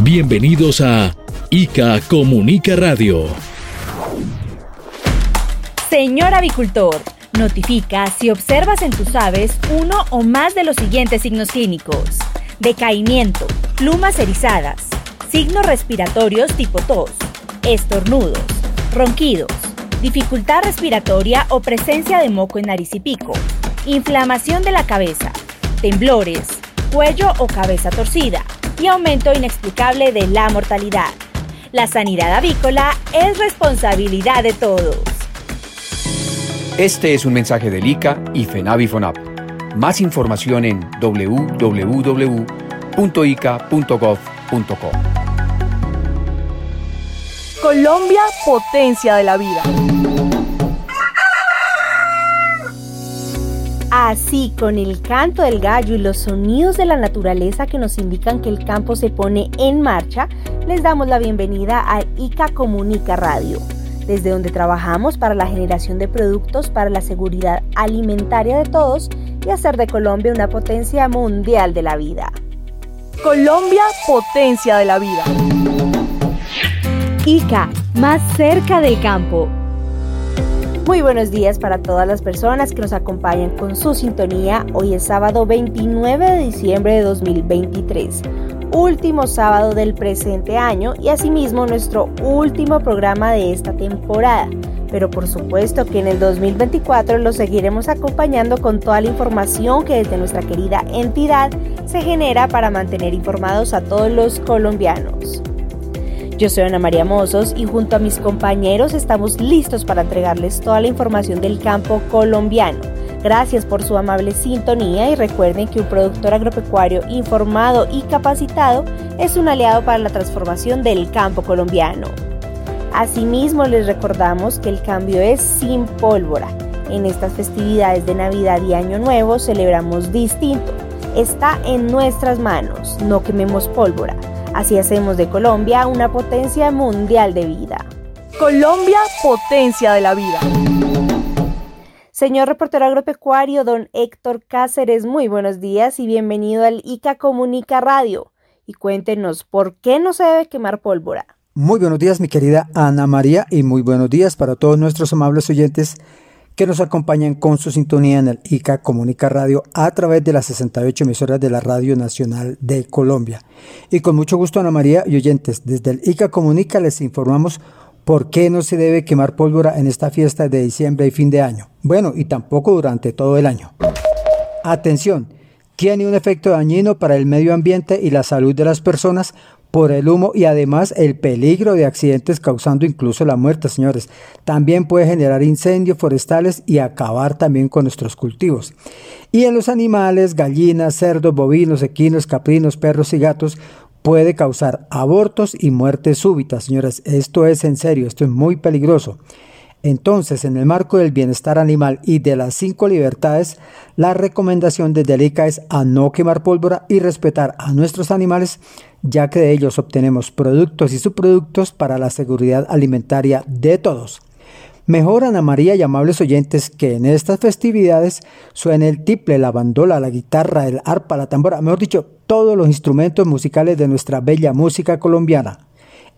Bienvenidos a ICA Comunica Radio. Señor avicultor, notifica si observas en tus aves uno o más de los siguientes signos clínicos. Decaimiento, plumas erizadas, signos respiratorios tipo tos, estornudos, ronquidos, dificultad respiratoria o presencia de moco en nariz y pico, inflamación de la cabeza, temblores, cuello o cabeza torcida y aumento inexplicable de la mortalidad. La sanidad avícola es responsabilidad de todos. Este es un mensaje del ICA y FENAVIFONAP. Más información en www.ica.gov.co. Colombia, potencia de la vida. Así, con el canto del gallo y los sonidos de la naturaleza que nos indican que el campo se pone en marcha, les damos la bienvenida a ICA Comunica Radio, desde donde trabajamos para la generación de productos para la seguridad alimentaria de todos y hacer de Colombia una potencia mundial de la vida. Colombia, potencia de la vida. ICA, más cerca del campo. Muy buenos días para todas las personas que nos acompañan con su sintonía. Hoy es sábado 29 de diciembre de 2023, último sábado del presente año y asimismo nuestro último programa de esta temporada. Pero por supuesto que en el 2024 lo seguiremos acompañando con toda la información que desde nuestra querida entidad se genera para mantener informados a todos los colombianos. Yo soy Ana María Mozos y junto a mis compañeros estamos listos para entregarles toda la información del campo colombiano. Gracias por su amable sintonía y recuerden que un productor agropecuario informado y capacitado es un aliado para la transformación del campo colombiano. Asimismo les recordamos que el cambio es sin pólvora. En estas festividades de Navidad y Año Nuevo celebramos distinto. Está en nuestras manos, no quememos pólvora. Así hacemos de Colombia una potencia mundial de vida. Colombia, potencia de la vida. Señor reportero agropecuario, don Héctor Cáceres, muy buenos días y bienvenido al ICA Comunica Radio. Y cuéntenos, ¿por qué no se debe quemar pólvora? Muy buenos días, mi querida Ana María, y muy buenos días para todos nuestros amables oyentes que nos acompañan con su sintonía en el ICA Comunica Radio a través de las 68 emisoras de la Radio Nacional de Colombia. Y con mucho gusto, Ana María y oyentes, desde el ICA Comunica les informamos por qué no se debe quemar pólvora en esta fiesta de diciembre y fin de año. Bueno, y tampoco durante todo el año. Atención, tiene un efecto dañino para el medio ambiente y la salud de las personas por el humo y además el peligro de accidentes causando incluso la muerte, señores. También puede generar incendios forestales y acabar también con nuestros cultivos. Y en los animales, gallinas, cerdos, bovinos, equinos, caprinos, perros y gatos, puede causar abortos y muertes súbitas, señores. Esto es en serio, esto es muy peligroso. Entonces, en el marco del bienestar animal y de las cinco libertades, la recomendación de Delica es a no quemar pólvora y respetar a nuestros animales, ya que de ellos obtenemos productos y subproductos para la seguridad alimentaria de todos. Mejor Ana María y amables oyentes que en estas festividades suene el tiple, la bandola, la guitarra, el arpa, la tambora, mejor dicho, todos los instrumentos musicales de nuestra bella música colombiana.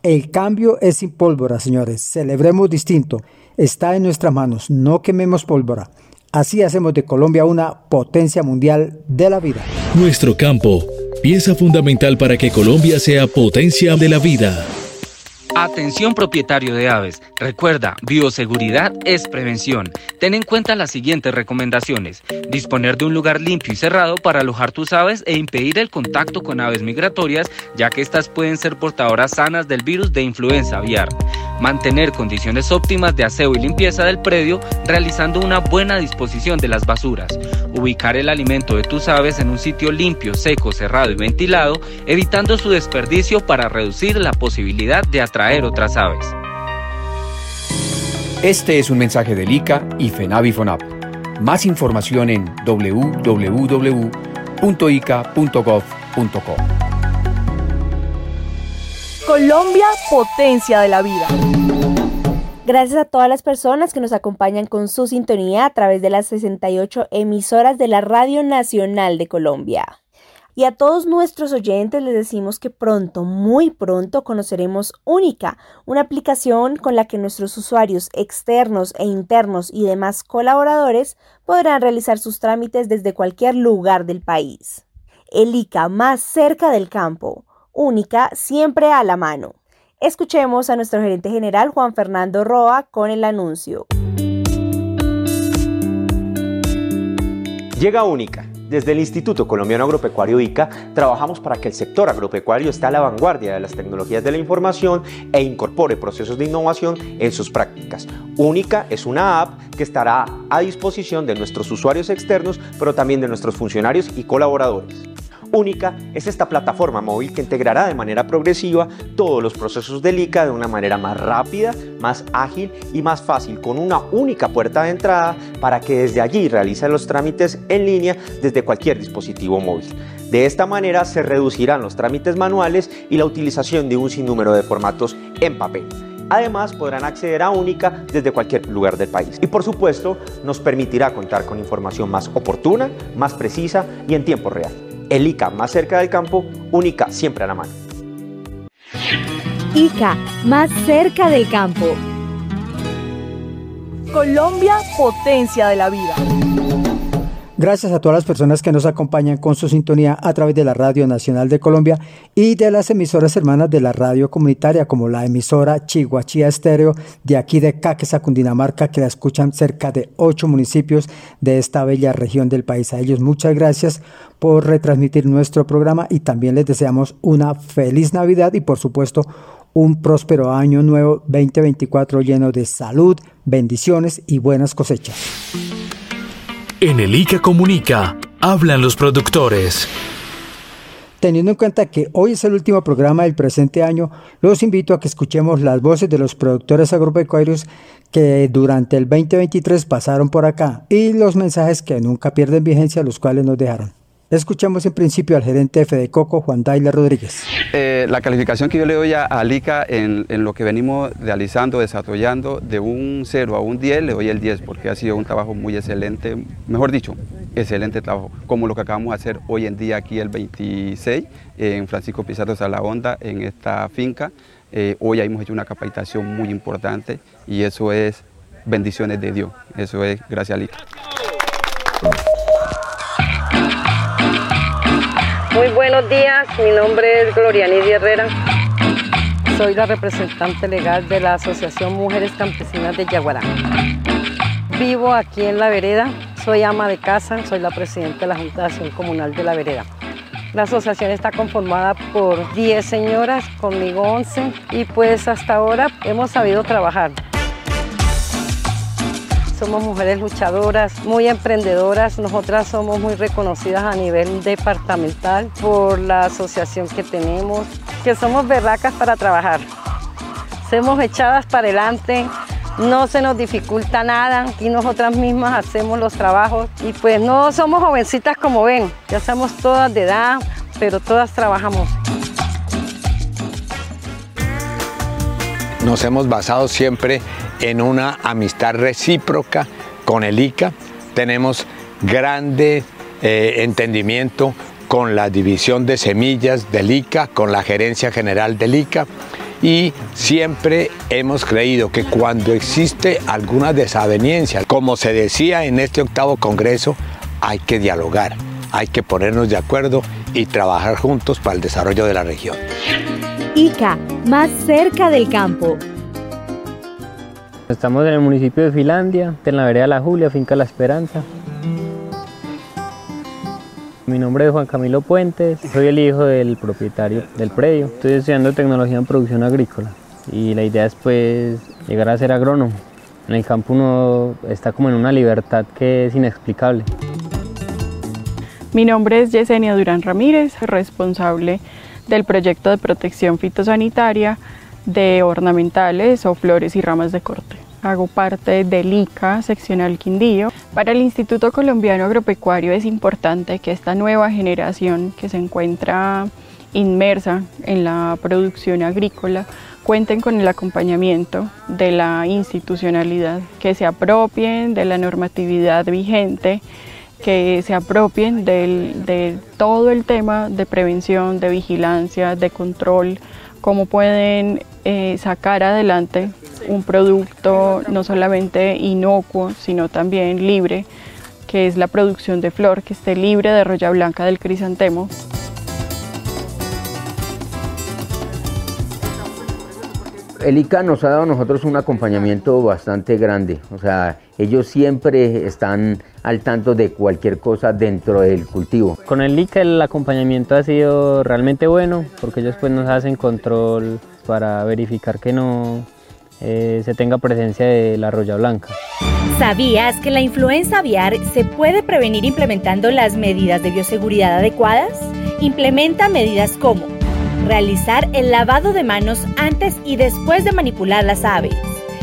El cambio es sin pólvora, señores. Celebremos distinto está en nuestras manos, no quememos pólvora. Así hacemos de Colombia una potencia mundial de la vida. Nuestro campo, pieza fundamental para que Colombia sea potencia de la vida. Atención propietario de aves. Recuerda, bioseguridad es prevención. Ten en cuenta las siguientes recomendaciones. Disponer de un lugar limpio y cerrado para alojar tus aves e impedir el contacto con aves migratorias, ya que estas pueden ser portadoras sanas del virus de influenza aviar mantener condiciones óptimas de aseo y limpieza del predio, realizando una buena disposición de las basuras, ubicar el alimento de tus aves en un sitio limpio, seco, cerrado y ventilado, evitando su desperdicio para reducir la posibilidad de atraer otras aves. Este es un mensaje del ICA y FENAVIFONAP. Más información en www.ica.gov.co. Colombia, potencia de la vida. Gracias a todas las personas que nos acompañan con su sintonía a través de las 68 emisoras de la Radio Nacional de Colombia. Y a todos nuestros oyentes les decimos que pronto, muy pronto, conoceremos Única, una aplicación con la que nuestros usuarios externos e internos y demás colaboradores podrán realizar sus trámites desde cualquier lugar del país. El ICA más cerca del campo, Única siempre a la mano. Escuchemos a nuestro gerente general Juan Fernando Roa con el anuncio. Llega Única desde el Instituto Colombiano Agropecuario ICA trabajamos para que el sector agropecuario esté a la vanguardia de las tecnologías de la información e incorpore procesos de innovación en sus prácticas. Única es una app que estará a disposición de nuestros usuarios externos, pero también de nuestros funcionarios y colaboradores. Única es esta plataforma móvil que integrará de manera progresiva todos los procesos del ICA de una manera más rápida, más ágil y más fácil, con una única puerta de entrada para que desde allí realice los trámites en línea desde cualquier dispositivo móvil. De esta manera se reducirán los trámites manuales y la utilización de un sinnúmero de formatos en papel. Además, podrán acceder a Única desde cualquier lugar del país. Y por supuesto, nos permitirá contar con información más oportuna, más precisa y en tiempo real el ICA más cerca del campo, única siempre a la mano. ICA más cerca del campo. Colombia, potencia de la vida. Gracias a todas las personas que nos acompañan con su sintonía a través de la Radio Nacional de Colombia y de las emisoras hermanas de la radio comunitaria como la emisora Chihuachía Estéreo de aquí de Caquesa, Cundinamarca, que la escuchan cerca de ocho municipios de esta bella región del país. A ellos muchas gracias por retransmitir nuestro programa y también les deseamos una feliz Navidad y por supuesto un próspero año nuevo 2024 lleno de salud, bendiciones y buenas cosechas. En el ICA Comunica, hablan los productores. Teniendo en cuenta que hoy es el último programa del presente año, los invito a que escuchemos las voces de los productores agropecuarios que durante el 2023 pasaron por acá y los mensajes que nunca pierden vigencia, los cuales nos dejaron. Escuchamos en principio al gerente de Fedecoco, Juan Daila Rodríguez. Eh, la calificación que yo le doy a, Alica en, lo que venimos realizando, desarrollando, de un 0 a un 10, le doy el 10 porque ha sido un trabajo muy excelente, mejor dicho, excelente trabajo, como lo que acabamos de hacer hoy en día aquí el 26 en Francisco Pizarro Salahonda, en esta finca. Eh, hoy hemos hecho una capacitación muy importante y eso es bendiciones de Dios, eso es gracias a Alica. Muy buenos días, mi nombre es Glorianidia Herrera. Soy la representante legal de la Asociación Mujeres Campesinas de Yaguará. Vivo aquí en La Vereda, soy ama de casa, soy la presidenta de la Junta de Acción Comunal de La Vereda. La asociación está conformada por 10 señoras, conmigo 11, y pues hasta ahora hemos sabido trabajar. Somos mujeres luchadoras, muy emprendedoras. Nosotras somos muy reconocidas a nivel departamental por la asociación que tenemos, que somos berracas para trabajar. Somos echadas para adelante, no se nos dificulta nada y nosotras mismas hacemos los trabajos y pues no somos jovencitas como ven, ya somos todas de edad, pero todas trabajamos. Nos hemos basado siempre en una amistad recíproca con el ICA. Tenemos grande eh, entendimiento con la división de semillas del ICA, con la gerencia general del ICA y siempre hemos creído que cuando existe alguna desaveniencia, como se decía en este octavo congreso, hay que dialogar, hay que ponernos de acuerdo y trabajar juntos para el desarrollo de la región. ICA, más cerca del campo. Estamos en el municipio de Finlandia, en la vereda La Julia, finca La Esperanza. Mi nombre es Juan Camilo Puentes, soy el hijo del propietario del predio. Estoy estudiando tecnología en producción agrícola y la idea es pues llegar a ser agrónomo. En el campo uno está como en una libertad que es inexplicable. Mi nombre es Yesenia Durán Ramírez, responsable del proyecto de protección fitosanitaria de ornamentales o flores y ramas de corte. Hago parte del ICA seccional Quindío. Para el Instituto Colombiano Agropecuario es importante que esta nueva generación que se encuentra inmersa en la producción agrícola cuenten con el acompañamiento de la institucionalidad, que se apropien de la normatividad vigente, que se apropien de todo el tema de prevención, de vigilancia, de control, cómo pueden eh, sacar adelante un producto no solamente inocuo, sino también libre, que es la producción de flor, que esté libre de roya blanca del crisantemo. El ICA nos ha dado a nosotros un acompañamiento bastante grande, o sea, ellos siempre están al tanto de cualquier cosa dentro del cultivo. Con el ICA el acompañamiento ha sido realmente bueno, porque ellos pues nos hacen control para verificar que no eh, se tenga presencia de la roya blanca. ¿Sabías que la influenza aviar se puede prevenir implementando las medidas de bioseguridad adecuadas? Implementa medidas como realizar el lavado de manos antes y después de manipular las aves,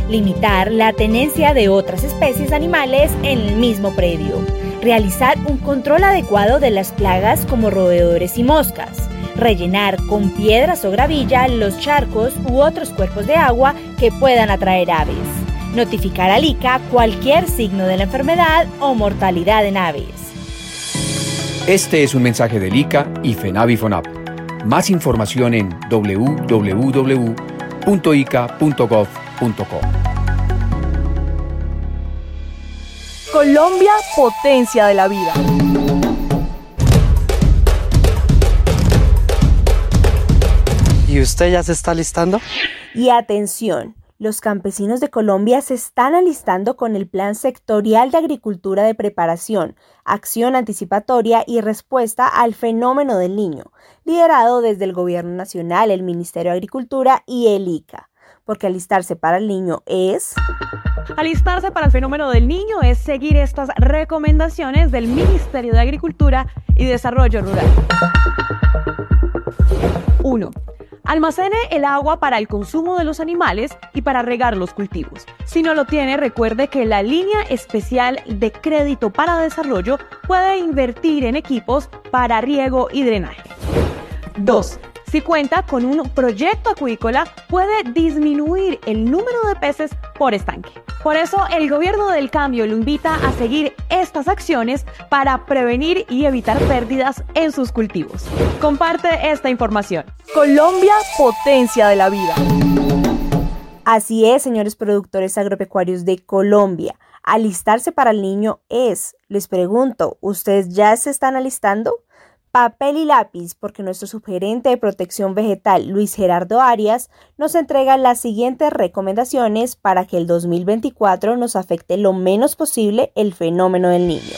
limitar la tenencia de otras especies animales en el mismo predio, realizar un control adecuado de las plagas como roedores y moscas, rellenar con piedras o gravilla los charcos u otros cuerpos de agua que puedan atraer aves, notificar al ICA cualquier signo de la enfermedad o mortalidad en aves. Este es un mensaje del ICA y FENAVIFONAP. Más información en www.ica.gov.co. Colombia, potencia de la vida. Usted ya se está listando? Y atención, los campesinos de Colombia se están alistando con el Plan Sectorial de Agricultura de Preparación, Acción Anticipatoria y Respuesta al Fenómeno del Niño, liderado desde el Gobierno Nacional, el Ministerio de Agricultura y el ICA. Porque alistarse para el niño es... Alistarse para el fenómeno del niño es seguir estas recomendaciones del Ministerio de Agricultura y Desarrollo Rural. 1. Almacene el agua para el consumo de los animales y para regar los cultivos. Si no lo tiene, recuerde que la línea especial de crédito para desarrollo puede invertir en equipos para riego y drenaje. 2. Si cuenta con un proyecto acuícola, puede disminuir el número de peces por estanque. Por eso, el gobierno del cambio lo invita a seguir estas acciones para prevenir y evitar pérdidas en sus cultivos. Comparte esta información. Colombia, potencia de la vida. Así es, señores productores agropecuarios de Colombia. Alistarse para el niño es, les pregunto, ¿ustedes ya se están alistando? Papel y lápiz porque nuestro subgerente de protección vegetal, Luis Gerardo Arias, nos entrega las siguientes recomendaciones para que el 2024 nos afecte lo menos posible el fenómeno del niño.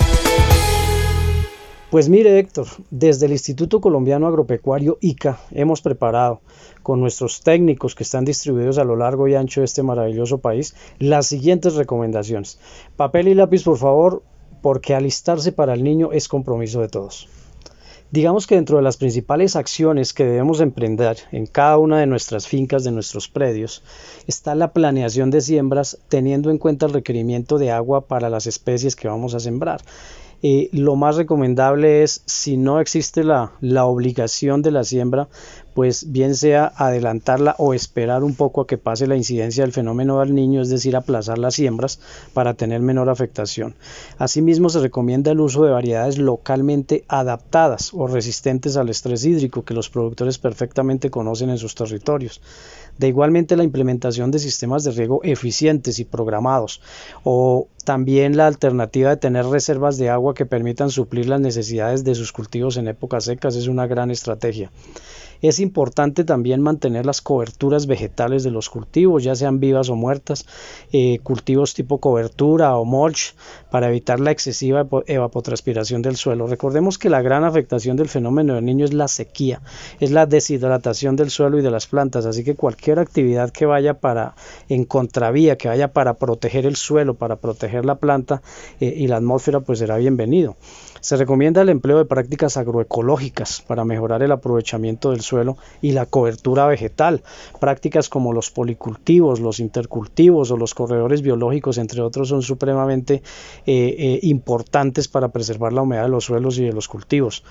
Pues mire Héctor, desde el Instituto Colombiano Agropecuario ICA hemos preparado con nuestros técnicos que están distribuidos a lo largo y ancho de este maravilloso país las siguientes recomendaciones. Papel y lápiz por favor, porque alistarse para el niño es compromiso de todos. Digamos que dentro de las principales acciones que debemos emprender en cada una de nuestras fincas, de nuestros predios, está la planeación de siembras teniendo en cuenta el requerimiento de agua para las especies que vamos a sembrar. Eh, lo más recomendable es, si no existe la, la obligación de la siembra, pues bien sea adelantarla o esperar un poco a que pase la incidencia del fenómeno del niño, es decir, aplazar las siembras para tener menor afectación. Asimismo, se recomienda el uso de variedades localmente adaptadas o resistentes al estrés hídrico que los productores perfectamente conocen en sus territorios. De igualmente la implementación de sistemas de riego eficientes y programados o también la alternativa de tener reservas de agua que permitan suplir las necesidades de sus cultivos en épocas secas es una gran estrategia. Es importante también mantener las coberturas vegetales de los cultivos, ya sean vivas o muertas, eh, cultivos tipo cobertura o mulch, para evitar la excesiva evapotranspiración del suelo. Recordemos que la gran afectación del fenómeno del niño es la sequía, es la deshidratación del suelo y de las plantas, así que cualquier actividad que vaya para en contravía, que vaya para proteger el suelo, para proteger la planta eh, y la atmósfera, pues será bienvenido. Se recomienda el empleo de prácticas agroecológicas para mejorar el aprovechamiento del suelo y la cobertura vegetal. Prácticas como los policultivos, los intercultivos o los corredores biológicos, entre otros, son supremamente eh, eh, importantes para preservar la humedad de los suelos y de los cultivos.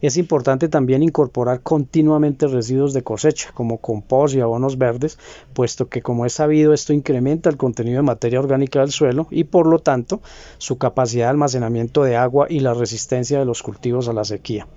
Es importante también incorporar continuamente residuos de cosecha, como compost y abonos verdes, puesto que como es sabido esto incrementa el contenido de materia orgánica del suelo y por lo tanto su capacidad de almacenamiento de agua y la resistencia de los cultivos a la sequía.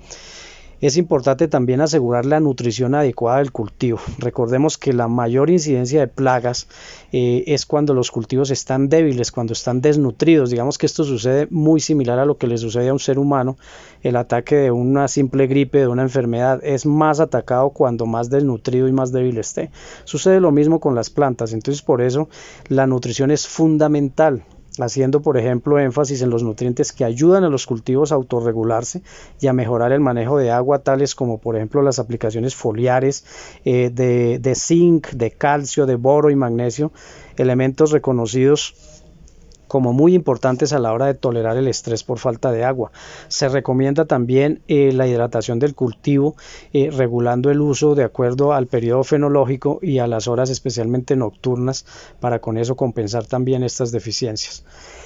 Es importante también asegurar la nutrición adecuada del cultivo. Recordemos que la mayor incidencia de plagas eh, es cuando los cultivos están débiles, cuando están desnutridos. Digamos que esto sucede muy similar a lo que le sucede a un ser humano. El ataque de una simple gripe, de una enfermedad, es más atacado cuando más desnutrido y más débil esté. Sucede lo mismo con las plantas. Entonces por eso la nutrición es fundamental haciendo por ejemplo énfasis en los nutrientes que ayudan a los cultivos a autorregularse y a mejorar el manejo de agua, tales como por ejemplo las aplicaciones foliares eh, de, de zinc, de calcio, de boro y magnesio, elementos reconocidos como muy importantes a la hora de tolerar el estrés por falta de agua. Se recomienda también eh, la hidratación del cultivo, eh, regulando el uso de acuerdo al periodo fenológico y a las horas especialmente nocturnas, para con eso compensar también estas deficiencias.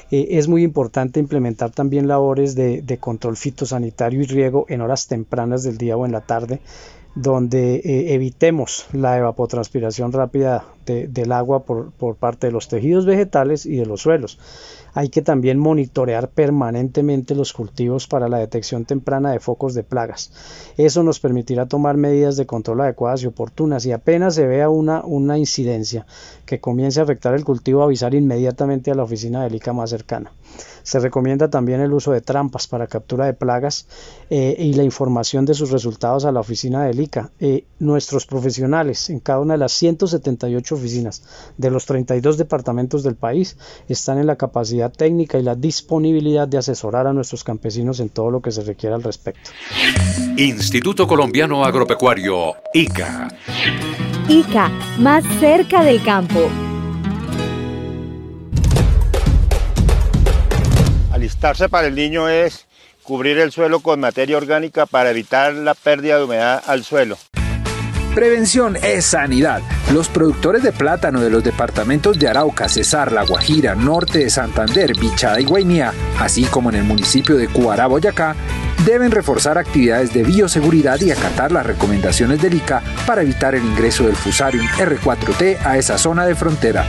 Eh, es muy importante implementar también labores de, de control fitosanitario y riego en horas tempranas del día o en la tarde, donde evitemos la evapotranspiración rápida del agua por, por, parte de los tejidos vegetales y de los suelos. Hay que también monitorear permanentemente los cultivos para la detección temprana de focos de plagas. Eso nos permitirá tomar medidas de control adecuadas y oportunas y apenas se vea una, una incidencia que comience a afectar el cultivo, avisar inmediatamente a la oficina del ICA más cercana. Se recomienda también el uso de trampas para captura de plagas eh, y la información de sus resultados a la oficina del ICA. Eh, nuestros profesionales en cada una de las 178 oficinas de los 32 departamentos del país están en la capacidad técnica y la disponibilidad de asesorar a nuestros campesinos en todo lo que se requiera al respecto. Instituto Colombiano Agropecuario, ICA. ICA, más cerca del campo. Alistarse para el niño es cubrir el suelo con materia orgánica para evitar la pérdida de humedad al suelo. Prevención es sanidad. Los productores de plátano de los departamentos de Arauca, Cesar, La Guajira, Norte de Santander, Bichada y Guainía, así como en el municipio de Cuará, Boyacá, deben reforzar actividades de bioseguridad y acatar las recomendaciones del ICA para evitar el ingreso del Fusarium R4T a esa zona de frontera.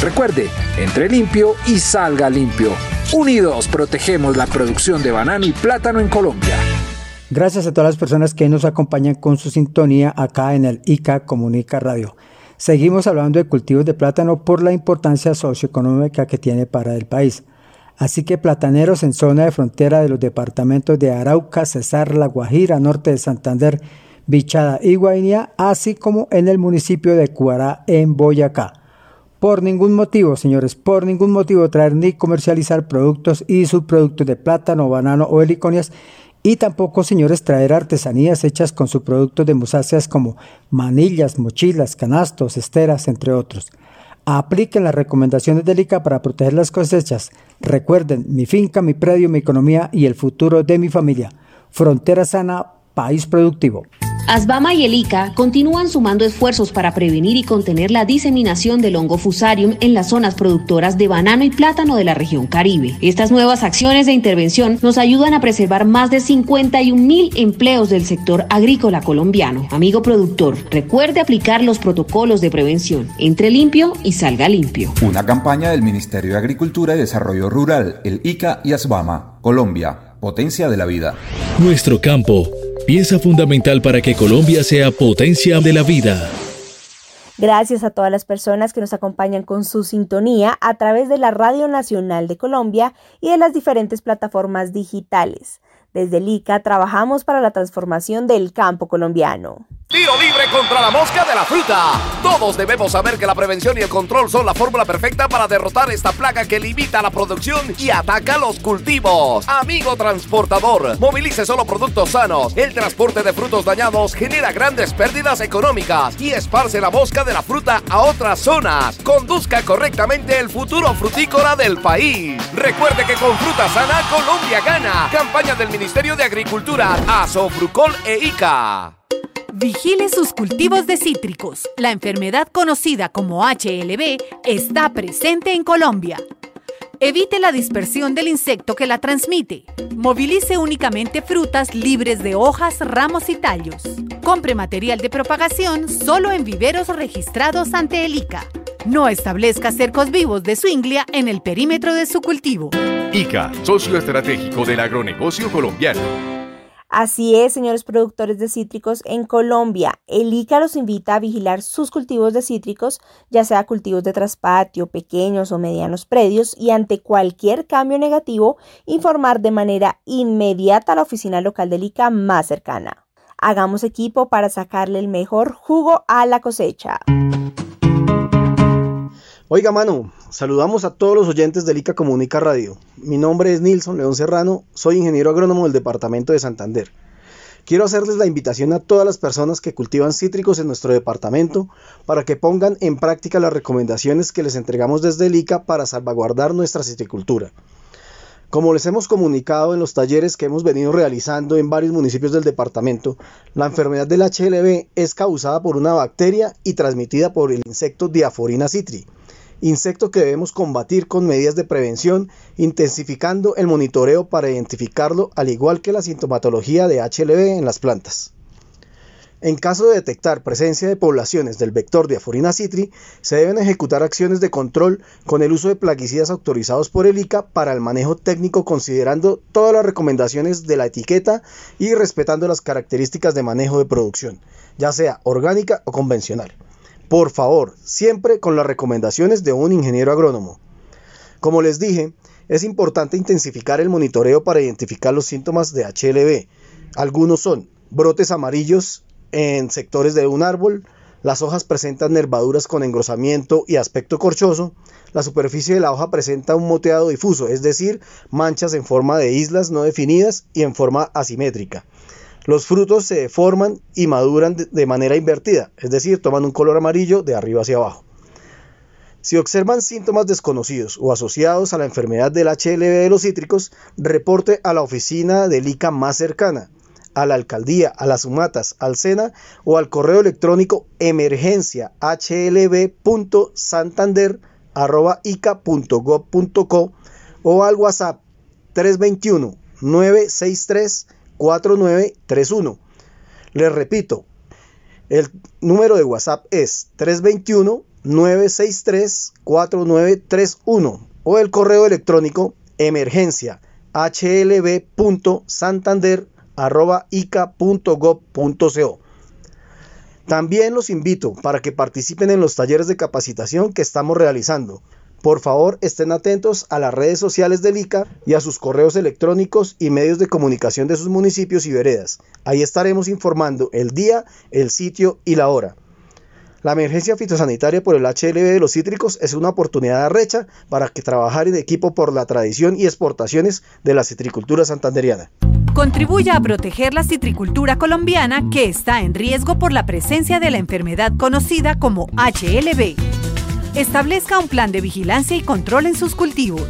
Recuerde, entre limpio y salga limpio. Unidos protegemos la producción de banano y plátano en Colombia. Gracias a todas las personas que nos acompañan con su sintonía acá en el ICA Comunica Radio. Seguimos hablando de cultivos de plátano por la importancia socioeconómica que tiene para el país. Así que plataneros en zona de frontera de los departamentos de Arauca, Cesar, La Guajira, norte de Santander, Bichada y Guainía, así como en el municipio de Cuará, en Boyacá. Por ningún motivo, señores, por ningún motivo traer ni comercializar productos y subproductos de plátano, banano o heliconias y tampoco, señores, traer artesanías hechas con subproductos de musáceas como manillas, mochilas, canastos, esteras, entre otros. Apliquen las recomendaciones del ICA para proteger las cosechas. Recuerden, mi finca, mi predio, mi economía y el futuro de mi familia. Frontera sana, país productivo. Asbama y el ICA continúan sumando esfuerzos para prevenir y contener la diseminación del hongo fusarium en las zonas productoras de banano y plátano de la región Caribe. Estas nuevas acciones de intervención nos ayudan a preservar más de 51 mil empleos del sector agrícola colombiano. Amigo productor, recuerde aplicar los protocolos de prevención. Entre limpio y salga limpio. Una campaña del Ministerio de Agricultura y Desarrollo Rural, el ICA y Asbama, Colombia, potencia de la vida. Nuestro campo pieza fundamental para que Colombia sea potencia de la vida. Gracias a todas las personas que nos acompañan con su sintonía a través de la Radio Nacional de Colombia y de las diferentes plataformas digitales. Desde el ICA trabajamos para la transformación del campo colombiano. Tiro libre contra la mosca de la fruta. Todos debemos saber que la prevención y el control son la fórmula perfecta para derrotar esta plaga que limita la producción y ataca los cultivos. Amigo transportador, movilice solo productos sanos. El transporte de frutos dañados genera grandes pérdidas económicas y esparce la mosca de la fruta a otras zonas. Conduzca correctamente el futuro frutícola del país. Recuerde que con fruta sana Colombia gana. Campaña del Ministerio de Agricultura, Asofrucol e ICA. Vigile sus cultivos de cítricos. La enfermedad conocida como HLB está presente en Colombia. Evite la dispersión del insecto que la transmite. Movilice únicamente frutas libres de hojas, ramos y tallos. Compre material de propagación solo en viveros registrados ante el ICA. No establezca cercos vivos de swinglia en el perímetro de su cultivo. ICA, socio estratégico del agronegocio colombiano. Así es, señores productores de cítricos, en Colombia, el ICA los invita a vigilar sus cultivos de cítricos, ya sea cultivos de traspatio, pequeños o medianos predios, y ante cualquier cambio negativo, informar de manera inmediata a la oficina local del ICA más cercana. Hagamos equipo para sacarle el mejor jugo a la cosecha. Oiga, mano, saludamos a todos los oyentes del ICA Comunica Radio. Mi nombre es Nilson León Serrano, soy ingeniero agrónomo del departamento de Santander. Quiero hacerles la invitación a todas las personas que cultivan cítricos en nuestro departamento para que pongan en práctica las recomendaciones que les entregamos desde el ICA para salvaguardar nuestra citricultura. Como les hemos comunicado en los talleres que hemos venido realizando en varios municipios del departamento, la enfermedad del HLB es causada por una bacteria y transmitida por el insecto Diaforina citri insecto que debemos combatir con medidas de prevención, intensificando el monitoreo para identificarlo, al igual que la sintomatología de HLB en las plantas. En caso de detectar presencia de poblaciones del vector de Aforina citri, se deben ejecutar acciones de control con el uso de plaguicidas autorizados por el ICA para el manejo técnico considerando todas las recomendaciones de la etiqueta y respetando las características de manejo de producción, ya sea orgánica o convencional. Por favor, siempre con las recomendaciones de un ingeniero agrónomo. Como les dije, es importante intensificar el monitoreo para identificar los síntomas de HLB. Algunos son brotes amarillos en sectores de un árbol, las hojas presentan nervaduras con engrosamiento y aspecto corchoso, la superficie de la hoja presenta un moteado difuso, es decir, manchas en forma de islas no definidas y en forma asimétrica. Los frutos se deforman y maduran de manera invertida, es decir, toman un color amarillo de arriba hacia abajo. Si observan síntomas desconocidos o asociados a la enfermedad del HLB de los cítricos, reporte a la oficina del ICA más cercana, a la alcaldía, a las sumatas, al SENA o al correo electrónico emergencia hlb.santander.ica.gov.co o al WhatsApp 321 963 4931. Les repito, el número de WhatsApp es 321-963-4931 o el correo electrónico emergencia hlb.santander.ica.gov.co. También los invito para que participen en los talleres de capacitación que estamos realizando. Por favor, estén atentos a las redes sociales del ICA y a sus correos electrónicos y medios de comunicación de sus municipios y veredas. Ahí estaremos informando el día, el sitio y la hora. La emergencia fitosanitaria por el HLB de los cítricos es una oportunidad recha para que trabajar en equipo por la tradición y exportaciones de la citricultura santanderiana. Contribuya a proteger la citricultura colombiana que está en riesgo por la presencia de la enfermedad conocida como HLB. Establezca un plan de vigilancia y control en sus cultivos.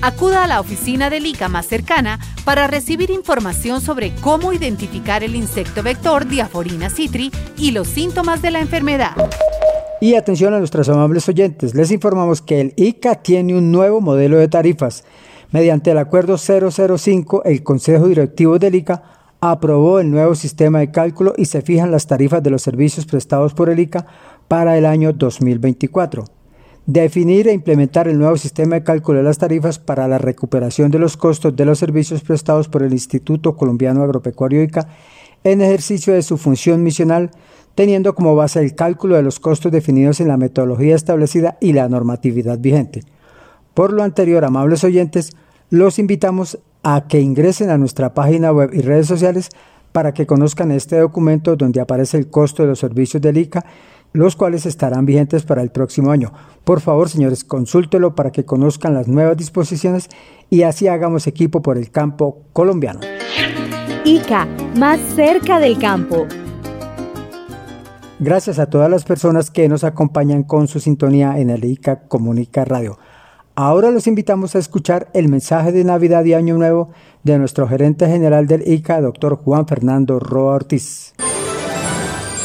Acuda a la oficina del ICA más cercana para recibir información sobre cómo identificar el insecto vector Diaforina citri y los síntomas de la enfermedad. Y atención a nuestros amables oyentes, les informamos que el ICA tiene un nuevo modelo de tarifas. Mediante el acuerdo 005, el Consejo Directivo del ICA aprobó el nuevo sistema de cálculo y se fijan las tarifas de los servicios prestados por el ICA para el año 2024 definir e implementar el nuevo sistema de cálculo de las tarifas para la recuperación de los costos de los servicios prestados por el Instituto Colombiano Agropecuario ICA en ejercicio de su función misional, teniendo como base el cálculo de los costos definidos en la metodología establecida y la normatividad vigente. Por lo anterior, amables oyentes, los invitamos a que ingresen a nuestra página web y redes sociales para que conozcan este documento donde aparece el costo de los servicios del ICA, los cuales estarán vigentes para el próximo año. Por favor, señores, consúltelo para que conozcan las nuevas disposiciones y así hagamos equipo por el campo colombiano. ICA, más cerca del campo. Gracias a todas las personas que nos acompañan con su sintonía en el ICA Comunica Radio. Ahora los invitamos a escuchar el mensaje de Navidad y Año Nuevo de nuestro gerente general del ICA, doctor Juan Fernando Roa Ortiz.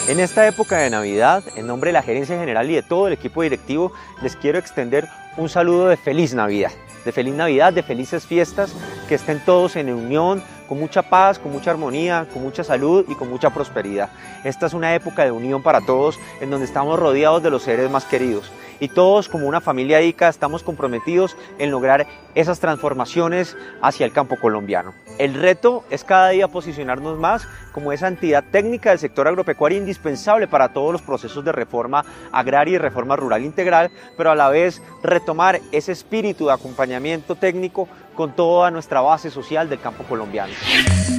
En esta época de Navidad, en nombre de la gerencia general y de todo el equipo directivo, les quiero extender un saludo de feliz Navidad, de feliz Navidad, de felices fiestas, que estén todos en unión, con mucha paz, con mucha armonía, con mucha salud y con mucha prosperidad. Esta es una época de unión para todos, en donde estamos rodeados de los seres más queridos y todos como una familia ICA estamos comprometidos en lograr esas transformaciones hacia el campo colombiano. El reto es cada día posicionarnos más como esa entidad técnica del sector agropecuario indispensable para todos los procesos de reforma agraria y reforma rural integral, pero a la vez retomar ese espíritu de acompañamiento técnico con toda nuestra base social del campo colombiano.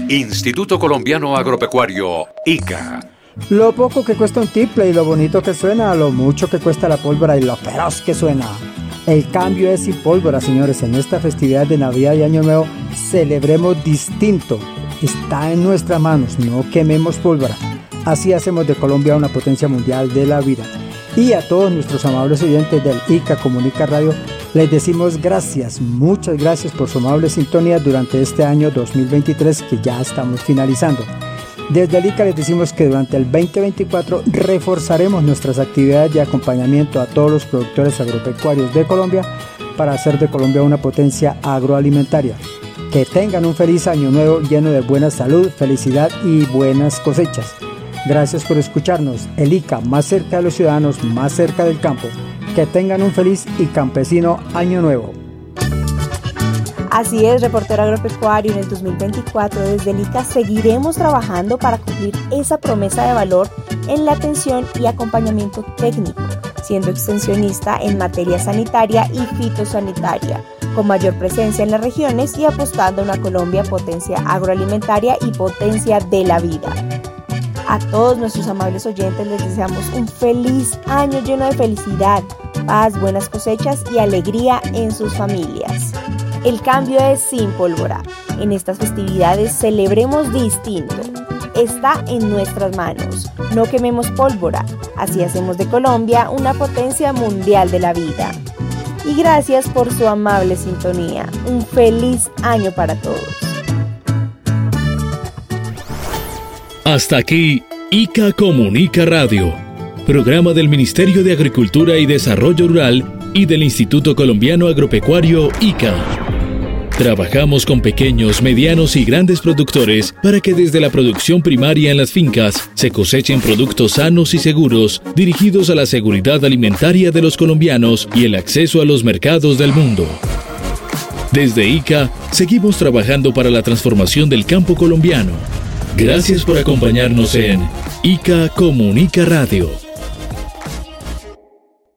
Instituto Colombiano Agropecuario, ICA lo poco que cuesta un tiple y lo bonito que suena, lo mucho que cuesta la pólvora y lo feroz que suena. El cambio es sin pólvora, señores. En esta festividad de Navidad y Año Nuevo celebremos distinto. Está en nuestras manos, no quememos pólvora. Así hacemos de Colombia una potencia mundial de la vida. Y a todos nuestros amables oyentes del ICA Comunica Radio, les decimos gracias, muchas gracias por su amable sintonía durante este año 2023 que ya estamos finalizando. Desde el ICA les decimos que durante el 2024 reforzaremos nuestras actividades de acompañamiento a todos los productores agropecuarios de Colombia para hacer de Colombia una potencia agroalimentaria. Que tengan un feliz año nuevo lleno de buena salud, felicidad y buenas cosechas. Gracias por escucharnos. El ICA más cerca de los ciudadanos, más cerca del campo. Que tengan un feliz y campesino año nuevo. Así es, reportero agropecuario, en el 2024 desde el ICA seguiremos trabajando para cumplir esa promesa de valor en la atención y acompañamiento técnico, siendo extensionista en materia sanitaria y fitosanitaria, con mayor presencia en las regiones y apostando a una Colombia potencia agroalimentaria y potencia de la vida. A todos nuestros amables oyentes les deseamos un feliz año lleno de felicidad, paz, buenas cosechas y alegría en sus familias. El cambio es sin pólvora. En estas festividades celebremos distinto. Está en nuestras manos. No quememos pólvora. Así hacemos de Colombia una potencia mundial de la vida. Y gracias por su amable sintonía. Un feliz año para todos. Hasta aquí, ICA Comunica Radio, programa del Ministerio de Agricultura y Desarrollo Rural y del Instituto Colombiano Agropecuario ICA. Trabajamos con pequeños, medianos y grandes productores para que desde la producción primaria en las fincas se cosechen productos sanos y seguros dirigidos a la seguridad alimentaria de los colombianos y el acceso a los mercados del mundo. Desde ICA seguimos trabajando para la transformación del campo colombiano. Gracias por acompañarnos en ICA Comunica Radio.